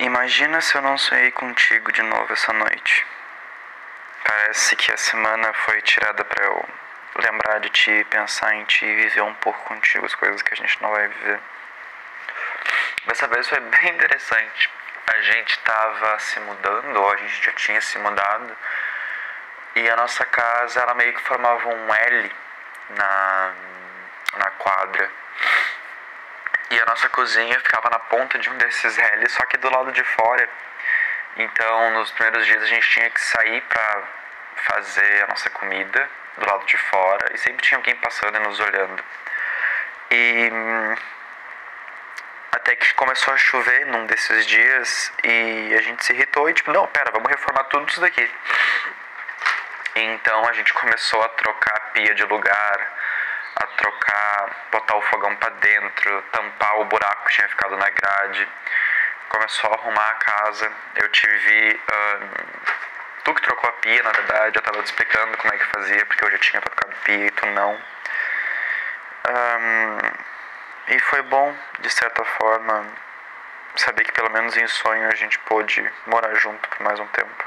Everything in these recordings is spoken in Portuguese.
Imagina se eu não sonhei contigo de novo essa noite. Parece que a semana foi tirada para eu lembrar de ti, pensar em ti viver um pouco contigo as coisas que a gente não vai viver. Dessa vez foi bem interessante. A gente estava se mudando, ou a gente já tinha se mudado, e a nossa casa ela meio que formava um L na, na quadra. E a nossa cozinha ficava na ponta de um desses L's, só que do lado de fora. Então, nos primeiros dias a gente tinha que sair para fazer a nossa comida do lado de fora e sempre tinha alguém passando e nos olhando. E até que começou a chover num desses dias e a gente se irritou e tipo, não, pera, vamos reformar tudo isso daqui. Então a gente começou a trocar a pia de lugar, a trocar, botar o fogão para dentro, tampar o buraco que tinha ficado na grade. Começou a arrumar a casa. Eu tive. tu que trocou a pia, na verdade, eu tava te explicando como é que fazia, porque eu já tinha trocado pia e tu não. Um, e foi bom, de certa forma, saber que pelo menos em sonho a gente pôde morar junto por mais um tempo.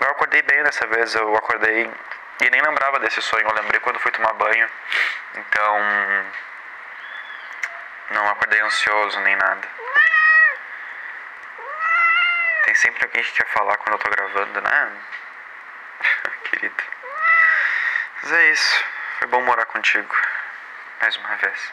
Eu acordei bem dessa vez, eu acordei e nem lembrava desse sonho, eu lembrei quando fui tomar banho. Então, não acordei ansioso nem nada. Tem sempre alguém que quer falar quando eu tô gravando, né? Querido. Mas é isso. Foi bom morar contigo. Mais uma vez.